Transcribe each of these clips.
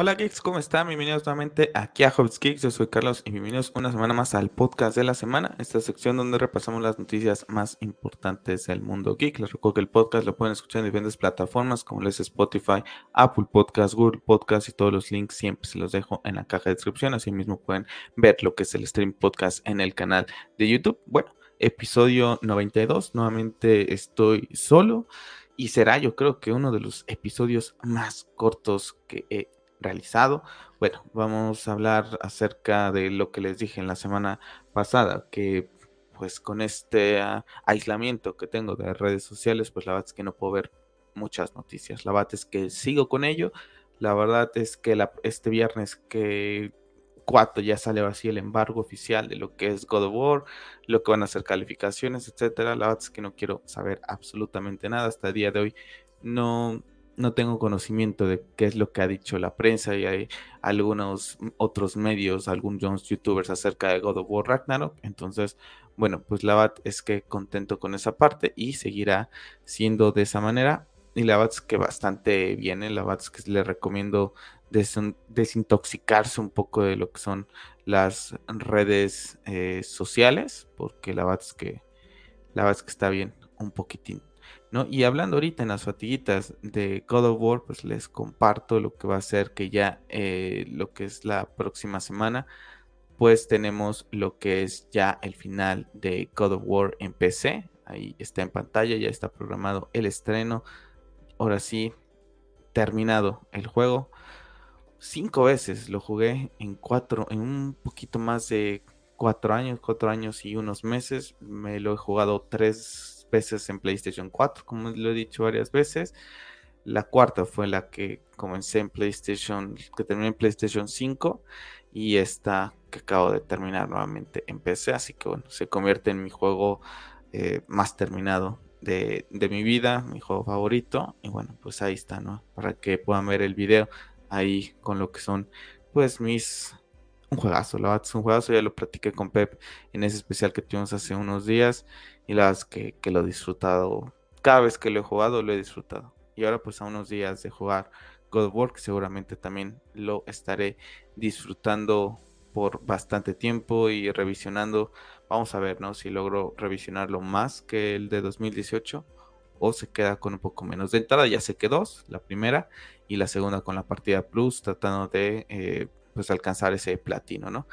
Hola geeks, ¿cómo están? Bienvenidos nuevamente aquí a Hobbs Geeks, yo soy Carlos y bienvenidos una semana más al podcast de la semana, esta sección donde repasamos las noticias más importantes del mundo geek. Les recuerdo que el podcast lo pueden escuchar en diferentes plataformas como les Spotify, Apple Podcast, Google Podcast y todos los links siempre se los dejo en la caja de descripción, así mismo pueden ver lo que es el stream podcast en el canal de YouTube. Bueno, episodio 92, nuevamente estoy solo y será yo creo que uno de los episodios más cortos que he realizado. Bueno, vamos a hablar acerca de lo que les dije en la semana pasada, que pues con este ah, aislamiento que tengo de redes sociales, pues la verdad es que no puedo ver muchas noticias. La verdad es que sigo con ello. La verdad es que este viernes que 4 ya sale así el embargo oficial de lo que es God of War, lo que van a ser calificaciones, etcétera. La verdad es que no quiero saber absolutamente nada hasta el día de hoy. No, no tengo conocimiento de qué es lo que ha dicho la prensa y hay algunos otros medios, algunos youtubers acerca de God of War Ragnarok. Entonces, bueno, pues la verdad es que contento con esa parte y seguirá siendo de esa manera. Y la verdad es que bastante bien, ¿eh? la verdad es que le recomiendo desintoxicarse un poco de lo que son las redes eh, sociales, porque la verdad es que la verdad es que está bien un poquitín. Y hablando ahorita en las fatiguitas de God of War, pues les comparto lo que va a ser que ya eh, lo que es la próxima semana, pues tenemos lo que es ya el final de God of War en PC. Ahí está en pantalla, ya está programado el estreno. Ahora sí, terminado el juego. Cinco veces lo jugué en cuatro, en un poquito más de cuatro años, cuatro años y unos meses. Me lo he jugado tres veces en PlayStation 4, como lo he dicho varias veces. La cuarta fue la que comencé en PlayStation, que terminé en PlayStation 5 y esta que acabo de terminar nuevamente en PC, así que bueno, se convierte en mi juego eh, más terminado de, de, mi vida, mi juego favorito y bueno, pues ahí está, ¿no? Para que puedan ver el video ahí con lo que son pues mis un juegazo, la verdad es un juegazo, ya lo platiqué con Pep en ese especial que tuvimos hace unos días y la verdad es que, que lo he disfrutado, cada vez que lo he jugado lo he disfrutado. Y ahora pues a unos días de jugar God of War, seguramente también lo estaré disfrutando por bastante tiempo y revisionando. Vamos a ver, ¿no? Si logro revisionarlo más que el de 2018 o se queda con un poco menos. De entrada ya sé que dos, la primera y la segunda con la partida plus, tratando de eh, pues alcanzar ese platino, ¿no?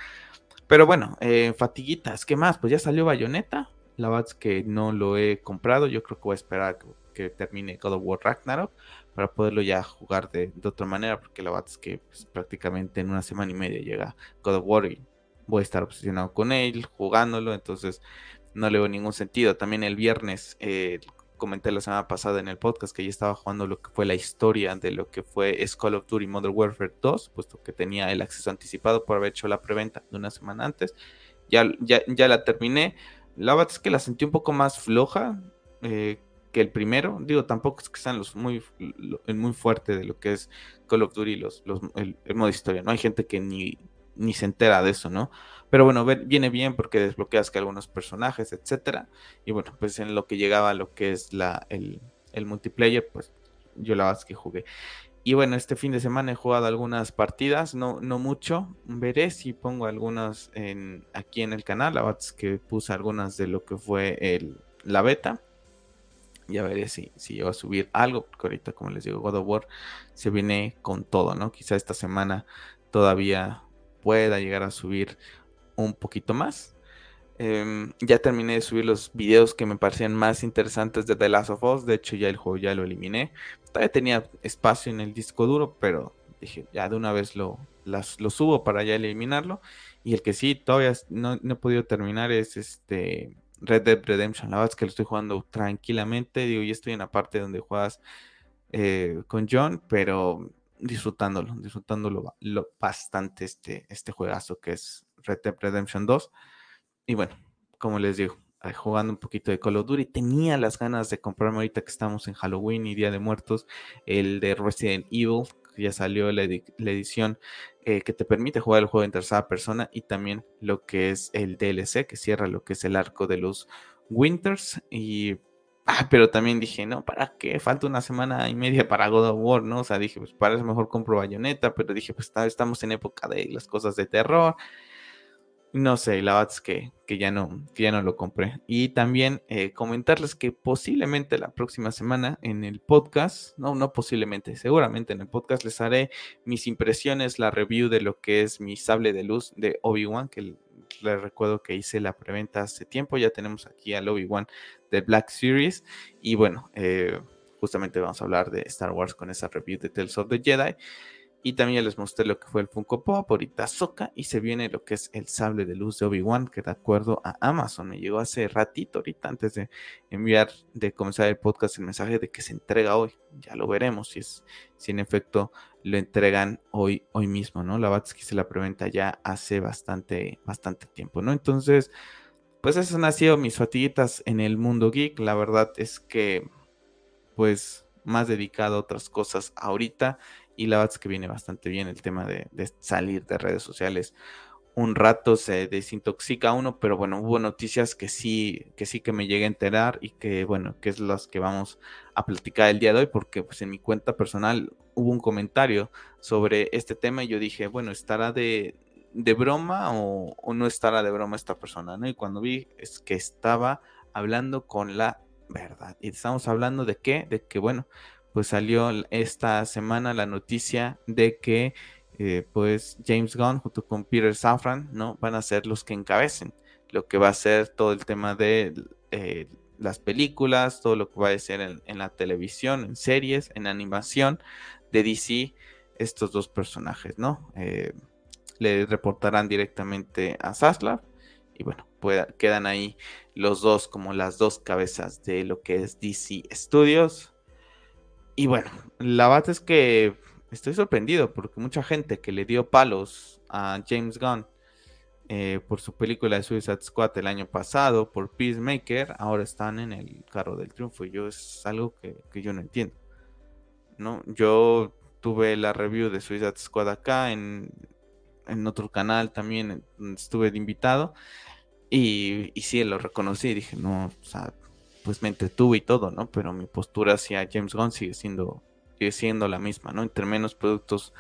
Pero bueno, eh, fatiguitas, ¿qué más? Pues ya salió Bayonetta. La verdad es que no lo he comprado. Yo creo que voy a esperar que, termine God of War Ragnarok para poderlo ya jugar de, otra manera. Porque la verdad es que pues, prácticamente en una semana y media llega God of War y voy a estar obsesionado con él, jugándolo. Entonces no le veo ningún sentido. También el viernes, eh, comenté la semana pasada en el podcast que ya estaba jugando lo que fue la historia de lo que fue Call of Duty Modern Warfare 2, puesto que tenía el acceso anticipado por haber hecho la preventa de una semana antes. Ya, ya, ya la terminé. La verdad es que la sentí un poco más floja eh, que el primero. Digo, tampoco es que sean los muy, muy fuerte de lo que es Call of Duty, los, los, el modo historia. No hay gente que ni, ni se entera de eso, ¿no? Pero bueno, viene bien porque desbloqueas que algunos personajes, etcétera. Y bueno, pues en lo que llegaba lo que es la, el, multiplayer, pues yo la verdad que jugué. Y bueno, este fin de semana he jugado algunas partidas, no, no mucho. Veré si pongo algunas en, aquí en el canal. La verdad que puse algunas de lo que fue el, la beta. Ya veré si, si a subir algo, porque ahorita, como les digo, God of War se viene con todo, ¿no? Quizá esta semana todavía pueda llegar a subir un poquito más. Em, ya terminé de subir los videos que me parecían más interesantes de The Last of Us. De hecho, ya el juego ya lo eliminé. Todavía tenía espacio en el disco duro, pero dije, ya de una vez lo, subo para ya eliminarlo. Y el que sí, todavía no, he podido terminar es este Red Dead Redemption. La verdad es que lo estoy jugando tranquilamente. Digo, ya estoy en la parte donde juegas eh, con John, pero disfrutándolo, disfrutándolo bastante este, este juegazo que es Red Dead Redemption 2. Y bueno, como les digo, jugando un poquito de Call of Duty, tenía las ganas de comprarme ahorita que estamos en Halloween y Día de Muertos, el de Resident Evil, que ya salió la, edición eh, que te permite jugar el juego en tercera persona y también lo que es el DLC que cierra lo que es el arco de los Winters y Ah, pero también dije, no, ¿para qué? Falta una semana y media para God of War, ¿no? O sea, dije, pues para eso mejor compro Bayonetta, pero dije, pues estamos en época de las cosas de terror. No sé, la verdad es que, que, ya, no, que ya no lo compré. Y también eh, comentarles que posiblemente la próxima semana en el podcast, no, no posiblemente, seguramente en el podcast les haré mis impresiones, la review de lo que es mi sable de luz de Obi-Wan, que les recuerdo que hice la preventa hace tiempo. Ya tenemos aquí al Obi-Wan de Black Series. Y bueno, eh, justamente vamos a hablar de Star Wars con esa review de Tales of the Jedi. Y también ya les mostré lo que fue el Funko Pop, ahorita Soka, y se viene lo que es el sable de luz de Obi-Wan, que de acuerdo a Amazon me llegó hace ratito, ahorita antes de enviar, de comenzar el podcast, el mensaje de que se entrega hoy. Ya lo veremos si es, si en efecto lo entregan hoy, hoy mismo, ¿no? La que se la preventa ya hace bastante, bastante tiempo, ¿no? Entonces, pues esas han sido mis fatiguitas en el mundo geek. La verdad es que, pues, más dedicado a otras cosas ahorita y la verdad es que viene bastante bien el tema de, salir de redes sociales. Un rato se desintoxica uno, pero bueno, hubo noticias que sí, que sí que me llegué a enterar y que bueno, que es las que vamos a platicar el día de hoy, porque pues en mi cuenta personal hubo un comentario sobre este tema y yo dije, bueno, ¿estará de, broma o, o, no estará de broma esta persona? ¿no? Y cuando vi es que estaba hablando con la verdad. Y estamos hablando de qué? De que, bueno, pues salió esta semana la noticia de que eh, pues James Gunn junto con Peter Safran no van a ser los que encabecen lo que va a ser todo el tema de eh, las películas, todo lo que va a ser en, la televisión, en series, en animación de DC, estos dos personajes, ¿no? Eh, le reportarán directamente a Zaslav y bueno, quedan ahí los dos como las dos cabezas de lo que es DC Studios. Y bueno, la verdad es que estoy sorprendido porque mucha gente que le dio palos a James Gunn eh, por su película de Suicide Squad el año pasado, por Peacemaker, ahora están en el carro del triunfo. Y yo es algo que, yo no entiendo. ¿no? Yo tuve la review de Suicide Squad acá en, en otro canal también, estuve de invitado. Y, y sí, lo reconocí dije, no, o sea, pues me entretuve y todo, ¿no? Pero mi postura hacia James Gunn sigue siendo, sigue siendo la misma, ¿no? Entre menos productos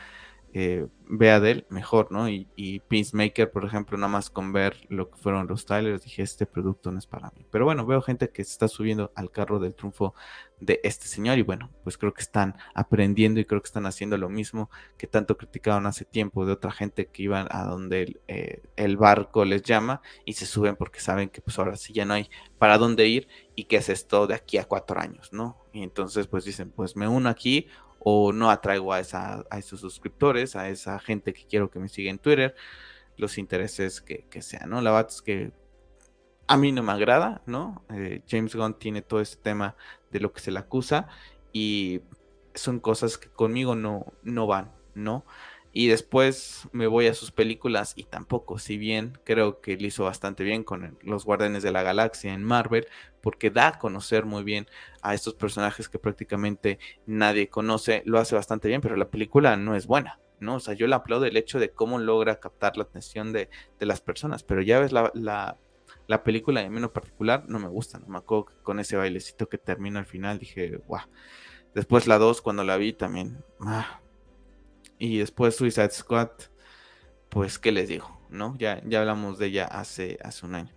vea de él, mejor, ¿no? Y, y, Peacemaker, por ejemplo, nada más con ver lo que fueron los trailers, dije, este producto no es para mí. Pero bueno, veo gente que se está subiendo al carro del triunfo de este señor y bueno, pues creo que están aprendiendo y creo que están haciendo lo mismo que tanto criticaron hace tiempo de otra gente que iban a donde el, eh, el barco les llama y se suben porque saben que pues ahora sí ya no hay para dónde ir y que es esto de aquí a cuatro años, ¿no? Y entonces pues dicen, pues me uno aquí o no atraigo a, esa, a esos suscriptores, a esa gente que quiero que me siga en Twitter, los intereses que, que sean, ¿no? La verdad es que a mí no me agrada, ¿no? Eh, James Gunn tiene todo este tema de lo que se le acusa y son cosas que conmigo no, no van, ¿no? Y después me voy a sus películas y tampoco, si bien creo que lo hizo bastante bien con los Guardianes de la Galaxia en Marvel, porque da a conocer muy bien a estos personajes que prácticamente nadie conoce, lo hace bastante bien, pero la película no es buena, ¿no? O sea, yo le aplaudo el hecho de cómo logra captar la atención de, las personas, pero ya ves la, la, película de menos particular, no me gusta, no me acuerdo con ese bailecito que termina al final, dije, guau. Después la 2, cuando la vi también, ah, y después Suicide Squad, pues, ¿qué les digo? ¿No? Ya, ya hablamos de ella hace, hace un año.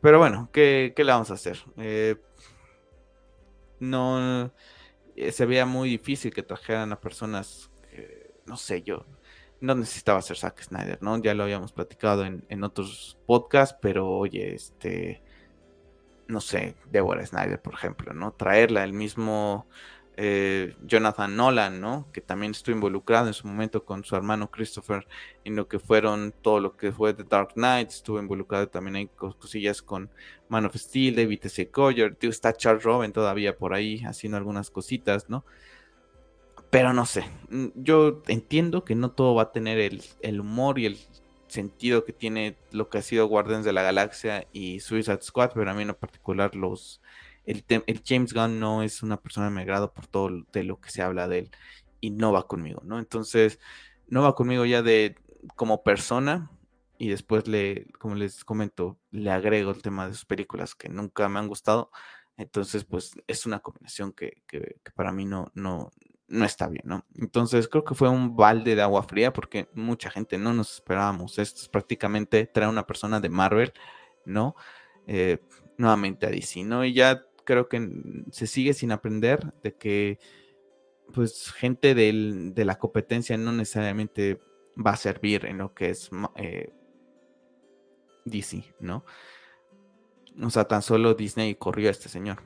Pero bueno, ¿qué, qué le vamos a hacer? Eh, no eh, se veía muy difícil que trajeran a personas, no sé, yo no necesitaba ser Zack Snyder, ¿no? Ya lo habíamos platicado en, en otros podcasts, pero oye, este, no sé, Deborah Snyder, por ejemplo, ¿no? Traerla, el mismo eh, Jonathan Nolan, ¿no? Que también estuvo involucrado en su momento con su hermano Christopher en lo que fueron todo lo que fue The Dark Knight, estuvo involucrado también en cosillas con Man of Steel, David. Coyer, tío, está Charles Robin todavía por ahí haciendo algunas cositas, ¿no? Pero no sé, mm, yo entiendo que no todo va a tener el, el humor y el sentido que tiene lo que ha sido Guardians de la Galaxia y Suicide Squad, pero a mí en particular los el, James Gunn no es una persona de mi agrado por todo de lo que se habla de él y no va conmigo, ¿no? Entonces, no va conmigo ya de como persona y después le, como les comento, le agrego el tema de sus películas que nunca me han gustado. Entonces, pues es una combinación que, que, para mí no, no, no está bien, ¿no? Entonces creo que fue un balde de agua fría porque mucha gente no nos esperábamos esto. Es prácticamente traer una persona de Marvel, ¿no? Eh, nuevamente a DC, ¿no? Y ya creo que se sigue sin aprender de que pues gente del, de la competencia no necesariamente va a servir en lo que es eh, DC, ¿no? O sea, tan solo Disney corrió a este señor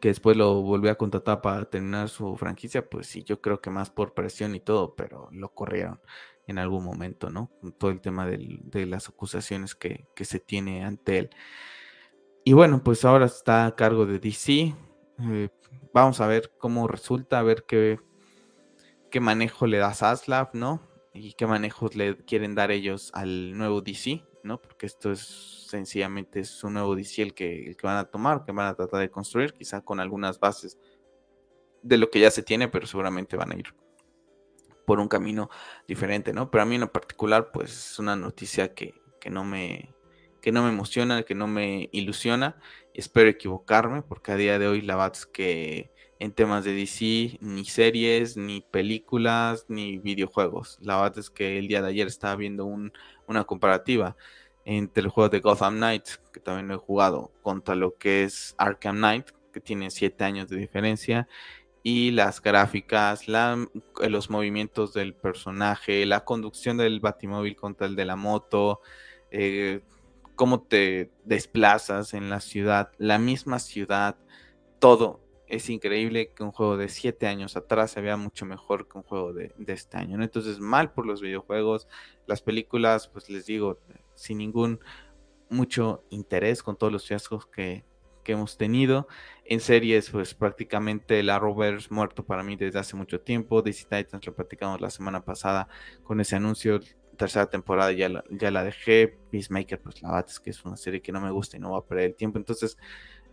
que después lo volvió a contratar para terminar su franquicia, pues sí, yo creo que más por presión y todo, pero lo corrieron en algún momento, ¿no? Todo el tema de las acusaciones que, se tiene ante él. Y bueno, pues ahora está a cargo de DC. Eh, vamos a ver cómo resulta, a ver qué, qué manejo le da Zaslav, ¿no? Y qué manejos le quieren dar ellos al nuevo DC. ¿no? Porque esto es sencillamente es un nuevo DC el que, el que van a tomar, que van a tratar de construir, quizá con algunas bases de lo que ya se tiene, pero seguramente van a ir por un camino diferente, ¿no? Pero a mí en particular, pues es una noticia que, que no me que no me emociona, que no me ilusiona. Espero equivocarme, porque a día de hoy la verdad es que en temas de DC, ni series, ni películas, ni videojuegos. La verdad es que el día de ayer estaba viendo un, una comparativa entre el juego de Gotham Knight, que también lo he jugado, contra lo que es Arkham Knight, que tiene 7 años de diferencia, y las gráficas, los movimientos del personaje, la conducción del batimóvil contra el de la moto, eh, cómo te desplazas en la ciudad, la misma ciudad, todo es increíble que un juego de 7 años atrás se vea mucho mejor que un juego de, este año. ¿no? Entonces, mal por los videojuegos, las películas, pues les digo, sin ningún mucho interés con todos los fiascos que, hemos tenido. En series, pues prácticamente la Rovers muerto para mí desde hace mucho tiempo. DC Titans lo platicamos la semana pasada con ese anuncio. Tercera temporada ya la, ya la dejé. Peacemaker, pues la verdad es que es una serie que no me gusta y no va a perder el tiempo. Entonces,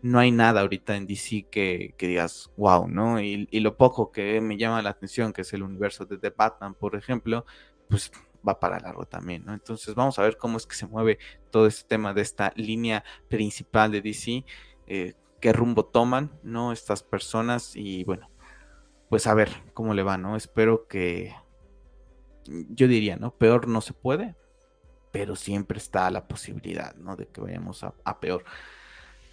no hay nada ahorita en DC que, digas, wow, ¿no? Y, lo poco que me llama la atención, que es el universo de The Batman, por ejemplo, pues va para largo también, ¿no? Entonces vamos a ver cómo es que se mueve todo este tema de esta línea principal de DC, eh, qué rumbo toman, ¿no? Estas personas y bueno, pues a ver cómo le va, ¿no? Espero que, yo diría, ¿no? Peor no se puede, pero siempre está la posibilidad, ¿no? De que vayamos a peor.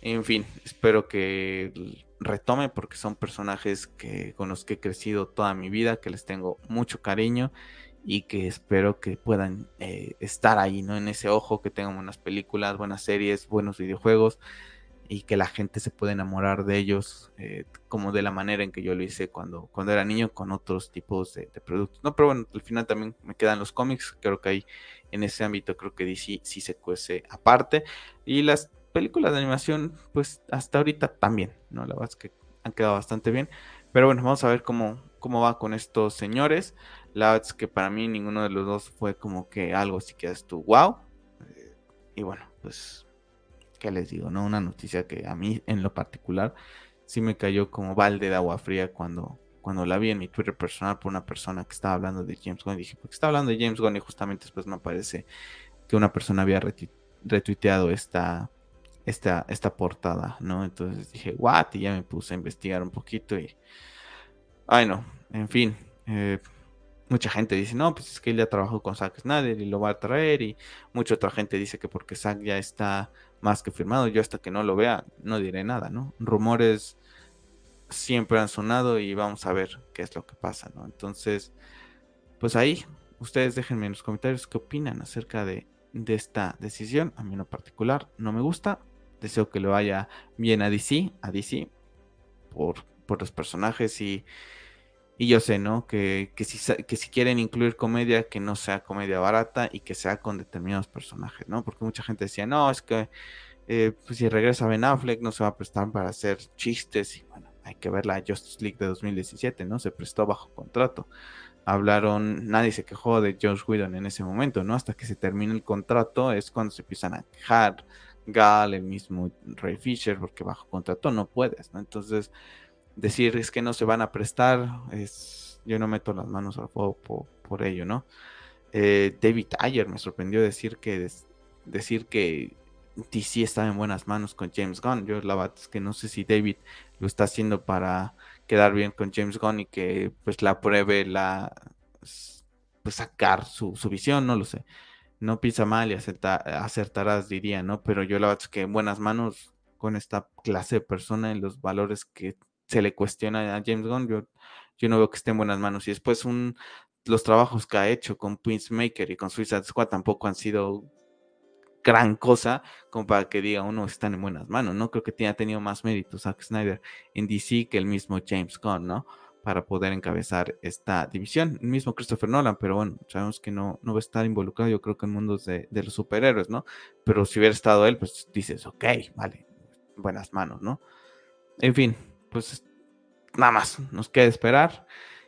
En fin, espero que retome porque son personajes que, con los que he crecido toda mi vida, que les tengo mucho cariño y que espero que puedan eh, estar ahí, ¿no? En ese ojo, que tengan buenas películas, buenas series, buenos videojuegos y que la gente se pueda enamorar de ellos eh, como de la manera en que yo lo hice cuando, cuando era niño con otros tipos de, productos. No, pero bueno, al final también me quedan los cómics, creo que ahí en ese ámbito creo que DC sí se cuece aparte. Y las películas de animación, pues hasta ahorita también, ¿no? La verdad es que han quedado bastante bien. Pero bueno, vamos a ver cómo, cómo va con estos señores. La verdad es que para mí ninguno de los dos fue como que algo así que es tu wow. y bueno, pues, ¿qué les digo? ¿No? Una noticia que a mí en lo particular sí me cayó como balde de agua fría cuando, cuando la vi en mi Twitter personal por una persona que estaba hablando de James Gunn. dije, porque está hablando de James Gunn y justamente después me parece que una persona había retuiteado esta, esta, esta portada, ¿no? Entonces dije, what? Y ya me puse a investigar un poquito y... Ay, no, en fin. Eh, mucha gente dice, no, pues es que él ya trabajó con Zack Snyder y lo va a traer. Y mucha otra gente dice que porque Zack ya está más que firmado, yo hasta que no lo vea no diré nada, ¿no? Rumores siempre han sonado y vamos a ver qué es lo que pasa, ¿no? Entonces, pues ahí, ustedes déjenme en los comentarios qué opinan acerca de, de esta decisión. A mí en lo particular no me gusta, deseo que le vaya bien a DC, a DC, por, por los personajes y, y yo sé, ¿no? Que, que, si, que si quieren incluir comedia, que no sea comedia barata y que sea con determinados personajes, ¿no? Porque mucha gente decía, no, es que eh, pues si regresa Ben Affleck no se va a prestar para hacer chistes y bueno, hay que ver la Justice League de 2017, ¿no? Se prestó bajo contrato. Hablaron, nadie se quejó de Josh Whedon en ese momento, ¿no? Hasta que se termina el contrato es cuando se empiezan a quejar Gal, el mismo Ray Fisher, porque bajo contrato no puedes, ¿no? Entonces, decir es que no se van a prestar, es, yo no meto las manos al fuego por, ello, ¿no? Eh, David Ayer me sorprendió decir que, decir que DC estaba en buenas manos con James Gunn. Yo la verdad es que no sé si David lo está haciendo para quedar bien con James Gunn y que pues la pruebe la pues sacar su, visión, no lo sé. No pisa mal y acertarás, diría, ¿no? Pero yo la verdad es que en buenas manos con esta clase de persona en los valores que se le cuestiona a James Gunn, yo, yo no veo que esté en buenas manos. Y después un, los trabajos que ha hecho con Maker y con Suicide Squad tampoco han sido gran cosa como para que diga uno están en buenas manos. No creo que tenga tenido más méritos Zack Snyder en DC que el mismo James Gunn, ¿no? Para poder encabezar esta división. El mismo Christopher Nolan, pero bueno, sabemos que no, no va a estar involucrado, yo creo que en mundos de, de los superhéroes, ¿no? Pero si hubiera estado él, pues dices, ok, vale, buenas manos, ¿no? En fin, pues nada más, nos queda esperar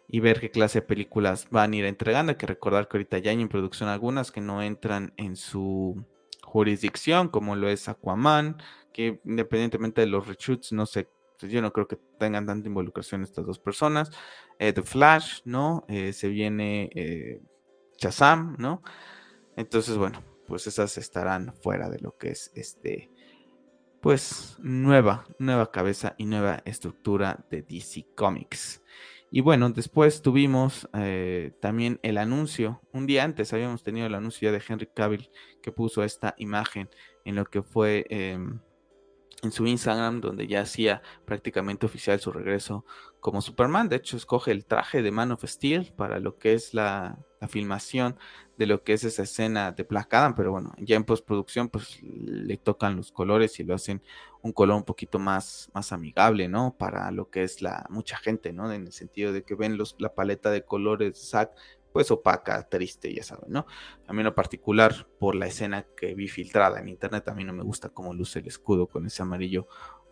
y ver qué clase de películas van a ir entregando. Hay que recordar que ahorita ya hay en producción algunas que no entran en su jurisdicción, como lo es Aquaman, que independientemente de los reshoots, no sé, pues, yo no creo que tengan tanta involucración estas dos personas. Eh, The Flash, ¿no? Eh, se viene eh, Shazam, ¿no? Entonces, bueno, pues esas estarán fuera de lo que es este, pues nueva, nueva cabeza y nueva estructura de DC Comics. Y bueno, después tuvimos eh, también el anuncio. Un día antes habíamos tenido el anuncio ya de Henry Cavill que puso esta imagen en lo que fue em, en su Instagram, donde ya hacía prácticamente oficial su regreso como Superman. De hecho, escoge el traje de Man of Steel para lo que es la, filmación de lo que es esa escena de Black Adam, pero bueno, ya en postproducción pues le tocan los colores y lo hacen un color un poquito más, más amigable, ¿no? Para lo que es la mucha gente, ¿no? En el sentido de que ven los, la paleta de colores de Zack pues opaca, triste, ya saben, ¿no? A mí en lo particular, por la escena que vi filtrada en internet, a mí no me gusta cómo luce el escudo con ese amarillo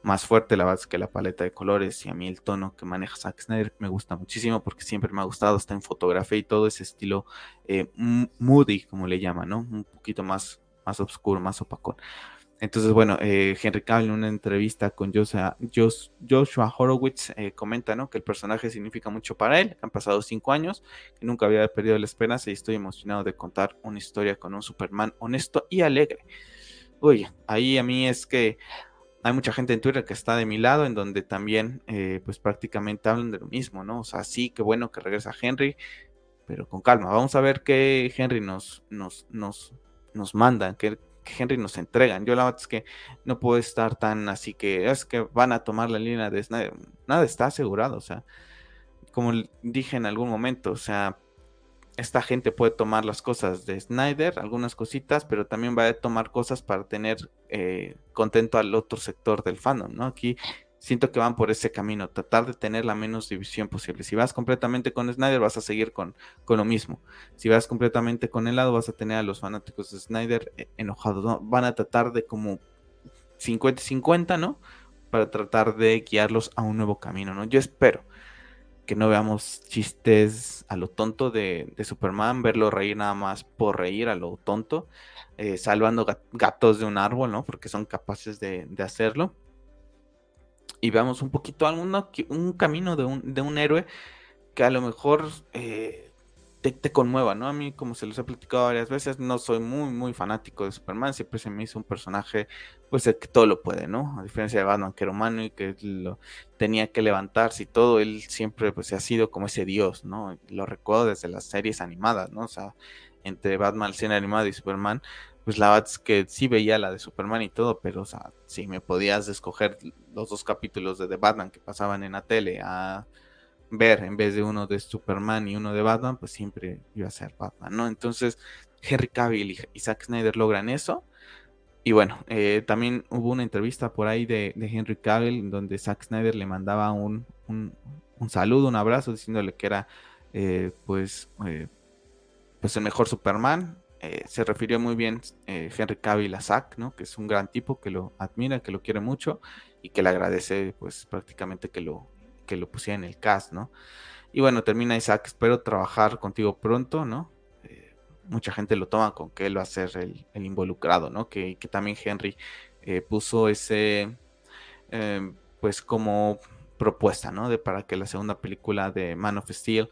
más fuerte, la verdad que la paleta de colores y a mí el tono que maneja Zack Snyder me gusta muchísimo porque siempre me ha gustado, está en fotografía y todo ese estilo eh, moody, como le llaman, ¿no? Un poquito más, más oscuro, más opacón. Entonces, bueno, eh, Henry Cavill en una entrevista con Joshua, Joshua Horowitz eh, comenta ¿no? que el personaje significa mucho para él. Han pasado cinco años, que nunca había perdido la esperanza y estoy emocionado de contar una historia con un Superman honesto y alegre. Oye, ahí a mí es que hay mucha gente en Twitter que está de mi lado, en donde también, eh, pues prácticamente hablan de lo mismo, ¿no? O sea, sí, qué bueno que regresa Henry, pero con calma. Vamos a ver qué Henry nos, nos, nos, nos manda, qué que Henry nos entregan. Yo la verdad es que no puedo estar tan así que es que van a tomar la línea de Snyder. Nada está asegurado, o sea, como dije en algún momento, o sea, esta gente puede tomar las cosas de Snyder, algunas cositas, pero también va a tomar cosas para tener eh, contento al otro sector del fandom, ¿no? Aquí siento que van por ese camino, tratar de tener la menos división posible. Si vas completamente con Snyder, vas a seguir con, con lo mismo. Si vas completamente con el lado, vas a tener a los fanáticos de Snyder eh, enojados. Van a tratar de como 50-50, ¿no? Para tratar de guiarlos a un nuevo camino, ¿no? Yo espero que no veamos chistes a lo tonto de, Superman, verlo reír nada más por reír a lo tonto, eh, salvando gatos de un árbol, ¿no? Porque son capaces de, de hacerlo y veamos un poquito alguno, un camino de un, de un héroe que a lo mejor eh, te, conmueva, ¿no? A mí, como se los he platicado varias veces, no soy muy, muy fanático de Superman, siempre se me hizo un personaje, pues, el que todo lo puede, ¿no? A diferencia de Batman, que era humano y que lo, tenía que levantarse y todo, él siempre, pues, ha sido como ese dios, ¿no? Lo recuerdo desde las series animadas, ¿no? O sea, entre Batman, el cine animado y Superman, pues la verdad es que sí veía la de Superman y todo, pero o sea, si me podías escoger los dos capítulos de The Batman que pasaban en la tele a ver en vez de uno de Superman y uno de Batman, pues siempre iba a ser Batman, ¿no? Entonces, Henry Cavill y Zack Snyder logran eso. Y bueno, eh, también hubo una entrevista por ahí de, Henry Cavill donde Zack Snyder le mandaba un, un, saludo, un abrazo, diciéndole que era eh, pues, eh, pues el mejor Superman, se refirió muy bien Henry Cavill a Zack, ¿no? Que es un gran tipo, que lo admira, que lo quiere mucho y que le agradece, pues, prácticamente que lo, que lo pusiera en el cast, ¿no? Y bueno, termina Isaac, espero trabajar contigo pronto, ¿no? Eh, mucha gente lo toma con que él va a ser el, involucrado, ¿no? Que, también Henry puso ese, pues, como propuesta, ¿no? De para que la segunda película de Man of Steel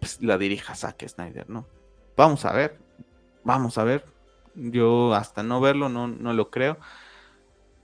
pues, la dirija Zack Snyder, ¿no? Vamos a ver, vamos a ver. Yo hasta no verlo no, no lo creo.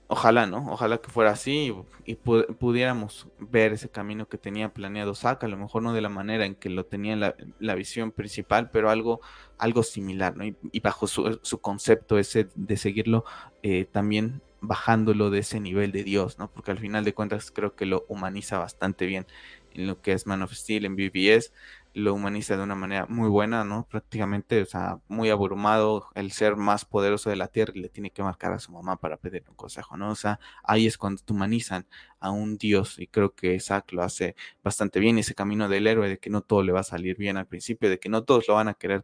Ojalá, ¿no? Ojalá que fuera así y, pudiéramos ver ese camino que tenía planeado Saka, a lo mejor no de la manera en que lo tenía en la, visión principal, pero algo, algo similar, ¿no? Y, bajo su, concepto ese de seguirlo eh, también bajándolo de ese nivel de Dios, ¿no? Porque al final de cuentas creo que lo humaniza bastante bien en lo que es Man of Steel, en BBS, lo humaniza de una manera muy buena, ¿no? Prácticamente, o sea, muy abrumado, el ser más poderoso de la Tierra y le tiene que marcar a su mamá para pedir un consejo, ¿no? O sea, ahí es cuando te humanizan a un Dios y creo que Zack lo hace bastante bien, ese camino del héroe, de que no todo le va a salir bien al principio, de que no todos lo van a querer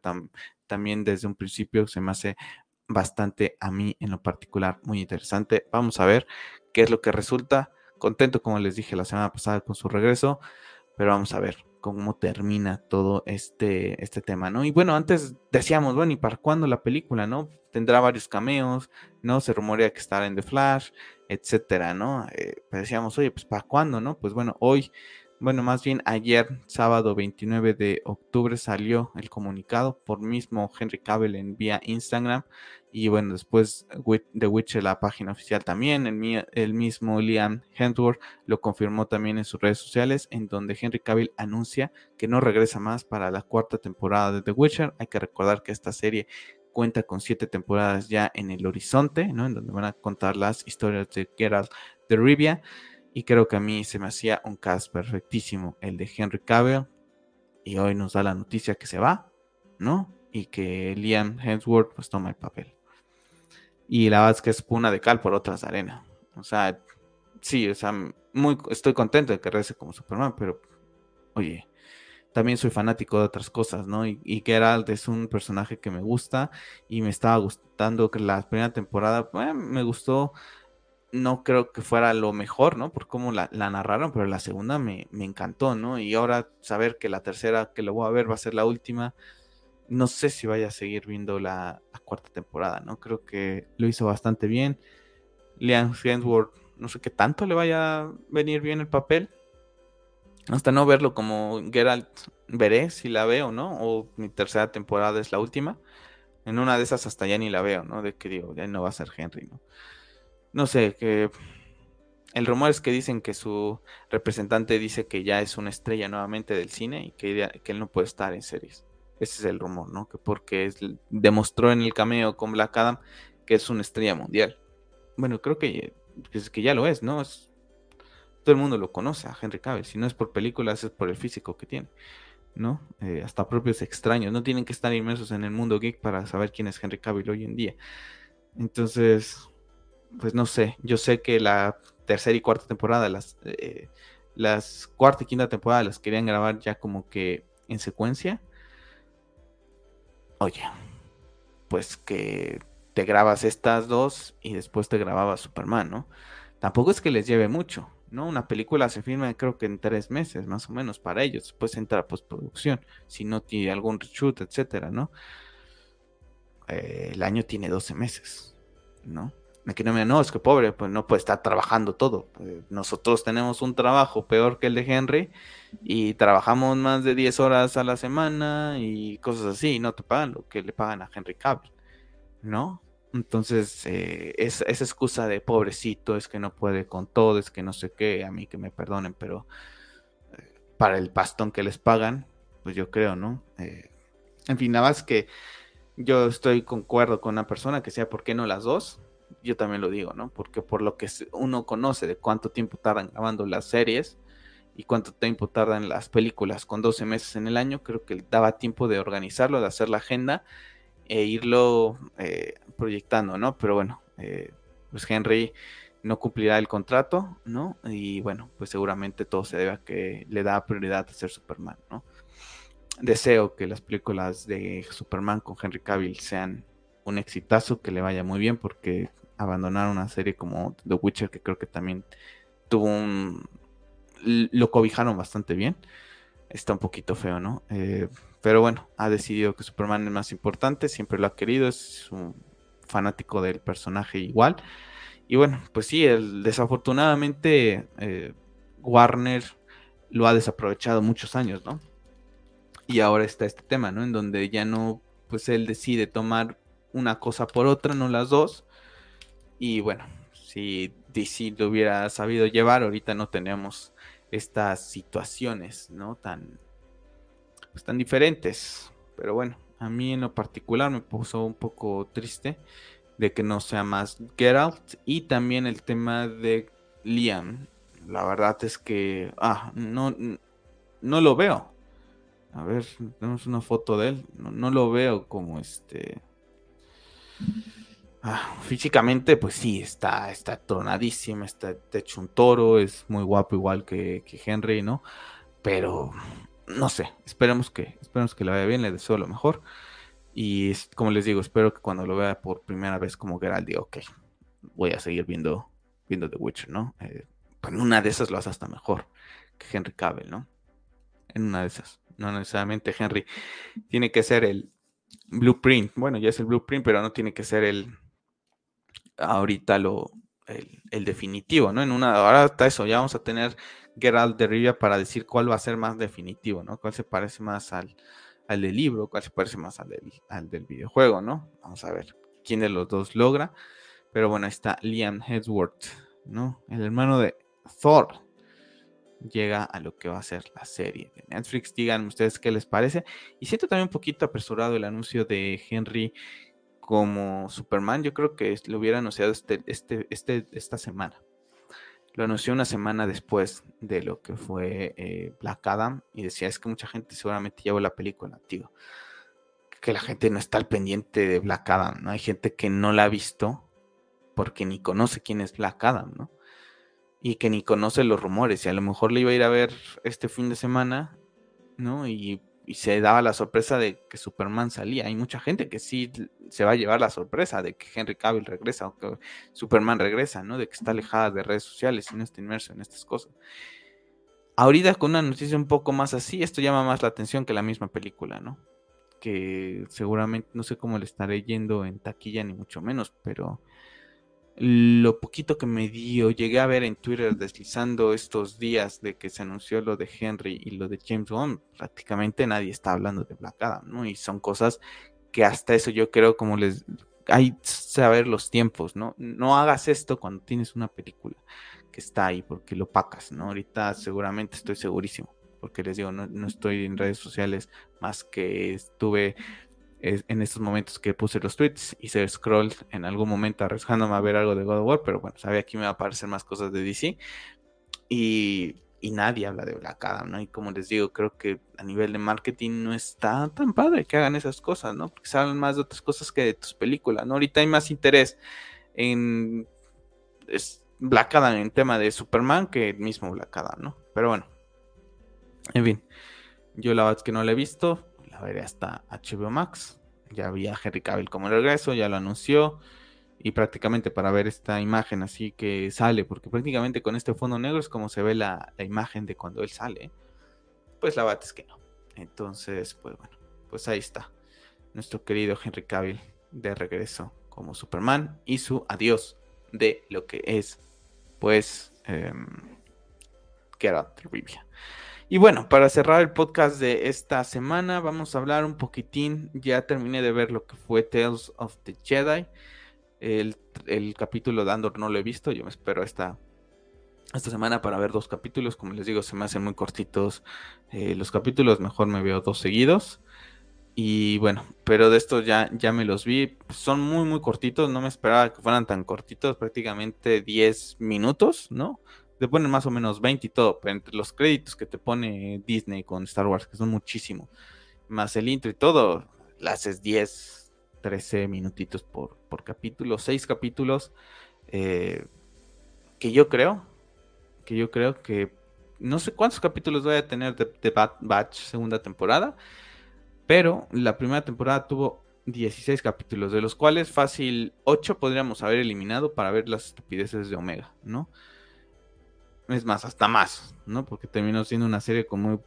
también desde un principio, se me hace bastante a mí en lo particular muy interesante. Vamos a ver qué es lo que resulta. Contento, como les dije la semana pasada, con su regreso, pero vamos a ver cómo termina todo este, este tema, ¿no? Y bueno, antes decíamos, bueno, ¿y para cuándo la película, no? Tendrá varios cameos, ¿no? Se rumorea que estará en The Flash, etcétera, ¿no? Eh, pues decíamos, oye, pues ¿para cuándo, no? Pues bueno, hoy bueno, más bien ayer, sábado 29 de octubre, salió el comunicado por mismo Henry Cavill en vía Instagram. Y bueno, después The Witcher, la página oficial también, el, el mismo Liam Hemsworth lo confirmó también en sus redes sociales, en donde Henry Cavill anuncia que no regresa más para la cuarta temporada de The Witcher. Hay que recordar que esta serie cuenta con siete temporadas ya en el horizonte, ¿no? En donde van a contar las historias de Geralt de Rivia. Y creo que a mí se me hacía un cast perfectísimo el de Henry Cavill. Y hoy nos da la noticia que se va, ¿no? Y que Liam Hemsworth pues toma el papel. Y la verdad es que es puna de cal por otras de arena. O sea, sí, o sea, muy, estoy contento de que regrese como Superman, pero oye, también soy fanático de otras cosas, ¿no? Y, y, Geralt es un personaje que me gusta y me estaba gustando que la primera temporada, eh, me gustó no creo que fuera lo mejor, ¿no? Por cómo la, narraron, pero la segunda me, encantó, ¿no? Y ahora saber que la tercera que lo voy a ver va a ser la última, no sé si vaya a seguir viendo la, cuarta temporada, ¿no? Creo que lo hizo bastante bien. Liam Hemsworth, no sé qué tanto le vaya a venir bien el papel. Hasta no verlo como Geralt, veré si la veo, ¿no? O mi tercera temporada es la última. En una de esas hasta ya ni la veo, ¿no? De que digo, ya no va a ser Henry, ¿no? No sé, que el rumor es que dicen que su representante dice que ya es una estrella nuevamente del cine y que, que él no puede estar en series. Ese es el rumor, ¿no? Que porque demostró en el cameo con Black Adam que es una estrella mundial. Bueno, creo que, pues, que ya lo es, ¿no? Es, todo el mundo lo conoce a Henry Cavill. Si no es por películas, es por el físico que tiene, ¿no? Eh, hasta propios extraños. No tienen que estar inmersos en el mundo geek para saber quién es Henry Cavill hoy en día. Entonces, pues no sé, yo sé que la tercera y cuarta temporada, las, eh, las cuarta y quinta temporada las querían grabar ya como que en secuencia. Oye, pues que te grabas estas dos y después te grababa Superman, ¿no? Tampoco es que les lleve mucho, ¿no? Una película se filma creo que en tres meses más o menos para ellos, después entra a postproducción, si no tiene algún reshoot, etcétera, ¿no? Eh, el año tiene 12 meses, ¿no? Que no me no, es que pobre, pues no puede estar trabajando todo. Eh, nosotros tenemos un trabajo peor que el de Henry y trabajamos más de 10 horas a la semana y cosas así, y no te pagan lo que le pagan a Henry Cavill, ¿no? Entonces, eh, esa excusa de pobrecito es que no puede con todo, es que no sé qué, a mí que me perdonen, pero eh, para el pastón que les pagan, pues yo creo, ¿no? en fin, nada más que yo estoy concuerdo con una persona que sea, ¿por qué no las dos? Yo también lo digo, ¿no? Porque por lo que uno conoce de cuánto tiempo tardan grabando las series y cuánto tiempo tardan las películas con 12 meses en el año, creo que daba tiempo de organizarlo, de hacer la agenda e irlo eh, proyectando, ¿no? Pero bueno, eh, pues Henry no cumplirá el contrato, ¿no? Y bueno, pues seguramente todo se debe a que le da prioridad a ser Superman, ¿no? Deseo que las películas de Superman con Henry Cavill sean un exitazo, que le vaya muy bien, porque abandonar una serie como The Witcher, que creo que también tuvo un... lo cobijaron bastante bien. Está un poquito feo, ¿no? Eh, pero bueno, ha decidido que Superman es más importante, siempre lo ha querido, es un fanático del personaje igual. Y bueno, pues sí, el, desafortunadamente eh, Warner lo ha desaprovechado muchos años, ¿no? Y ahora está este tema, ¿no? En donde ya no, pues él decide tomar una cosa por otra, no las dos. Y bueno, si DC lo hubiera sabido llevar, ahorita no tenemos estas situaciones, ¿no? Tan, pues, tan diferentes. Pero bueno, a mí en lo particular me puso un poco triste de que no sea más Geralt y también el tema de Liam. La verdad es que ah, no, no lo veo. A ver, tenemos una foto de él. No, lo veo como este. Ah, físicamente, pues sí, está, está tronadísimo, está hecho un toro, es muy guapo igual que, Henry, ¿no? Pero no sé, esperemos que, esperemos que le vaya bien, le deseo lo mejor. Y como les digo, espero que cuando lo vea por primera vez como Geralt diga, ok, voy a seguir viendo, viendo The Witcher, ¿no? Eh, en una de esas lo hace hasta mejor que Henry Cavill, ¿no? En una de esas. No necesariamente Henry tiene que ser el blueprint. Bueno, ya es el blueprint, pero no tiene que ser el ahorita lo el, definitivo, ¿no? En una ahora está eso, ya vamos a tener Geralt de Rivia para decir cuál va a ser más definitivo, ¿no? Cuál se parece más al, al del libro, cuál se parece más al del, al del videojuego, ¿no? Vamos a ver quién de los dos logra. Pero bueno, está Liam Hemsworth, ¿no? El hermano de Thor llega a lo que va a ser la serie de Netflix. Digan ustedes qué les parece. Y siento también un poquito apresurado el anuncio de Henry como Superman. Yo creo que lo hubiera anunciado este, este, este, esta semana. Lo anunció una semana después de lo que fue eh, Black Adam y decía, es que mucha gente seguramente llevó la película, tío. Que la gente no está al pendiente de Black Adam, ¿no? Hay gente que no la ha visto porque ni conoce quién es Black Adam, ¿no? Y que ni conoce los rumores y a lo mejor le iba a ir a ver este fin de semana, ¿no? Y y se daba la sorpresa de que Superman salía. Hay mucha gente que sí se va a llevar la sorpresa de que Henry Cavill regresa o que Superman regresa, ¿no? De que está alejada de redes sociales y no está inmerso en estas cosas. Ahorita con una noticia un poco más así, esto llama más la atención que la misma película, ¿no? Que seguramente no sé cómo le estaré yendo en taquilla ni mucho menos, pero lo poquito que me dio, llegué a ver en Twitter deslizando estos días de que se anunció lo de Henry y lo de James Bond, prácticamente nadie está hablando de Black Adam, ¿no? Y son cosas que hasta eso yo creo como les... Hay saber los tiempos, ¿no? No hagas esto cuando tienes una película que está ahí porque lo pacas, ¿no? Ahorita seguramente estoy segurísimo, porque les digo, no, no estoy en redes sociales más que estuve en estos momentos que puse los tweets, hice scroll en algún momento arriesgándome a ver algo de God of War, pero bueno, sabía que me va a aparecer más cosas de DC. Y, y, nadie habla de Black Adam, ¿no? Y como les digo, creo que a nivel de marketing no está tan padre que hagan esas cosas, ¿no? Porque se hablan más de otras cosas que de tus películas, ¿no? Ahorita hay más interés en Black Adam en tema de Superman que el mismo Black Adam, ¿no? Pero bueno, en fin, yo la verdad es que no la he visto, veré hasta HBO Max. Ya había Henry Cavill como regreso, ya lo anunció. Y prácticamente para ver esta imagen así que sale, porque prácticamente con este fondo negro es como se ve la, imagen de cuando él sale. Pues la verdad es que no. Entonces, pues bueno, pues ahí está. Nuestro querido Henry Cavill de regreso como Superman y su adiós de lo que es, pues, eh, Geralt Rivia. Y bueno, para cerrar el podcast de esta semana, vamos a hablar un poquitín. Ya terminé de ver lo que fue Tales of the Jedi. El, capítulo de Andor no lo he visto. Yo me espero esta, esta semana para ver dos capítulos. Como les digo, se me hacen muy cortitos eh, los capítulos. Mejor me veo dos seguidos. Y bueno, pero de estos ya, ya me los vi. Son muy, muy cortitos. No me esperaba que fueran tan cortitos. Prácticamente 10 minutos, ¿no? Te ponen más o menos 20 y todo, pero entre los créditos que te pone Disney con Star Wars, que son muchísimos, más el intro y todo, le haces 10, 13 minutitos por, por capítulo, 6 capítulos, eh, que yo creo, que yo creo que no sé cuántos capítulos voy a tener de, de Bad Batch segunda temporada, pero la primera temporada tuvo 16 capítulos, de los cuales fácil 8 podríamos haber eliminado para ver las estupideces de Omega, ¿no? Es más, hasta más, ¿no? Porque terminó siendo una serie con muy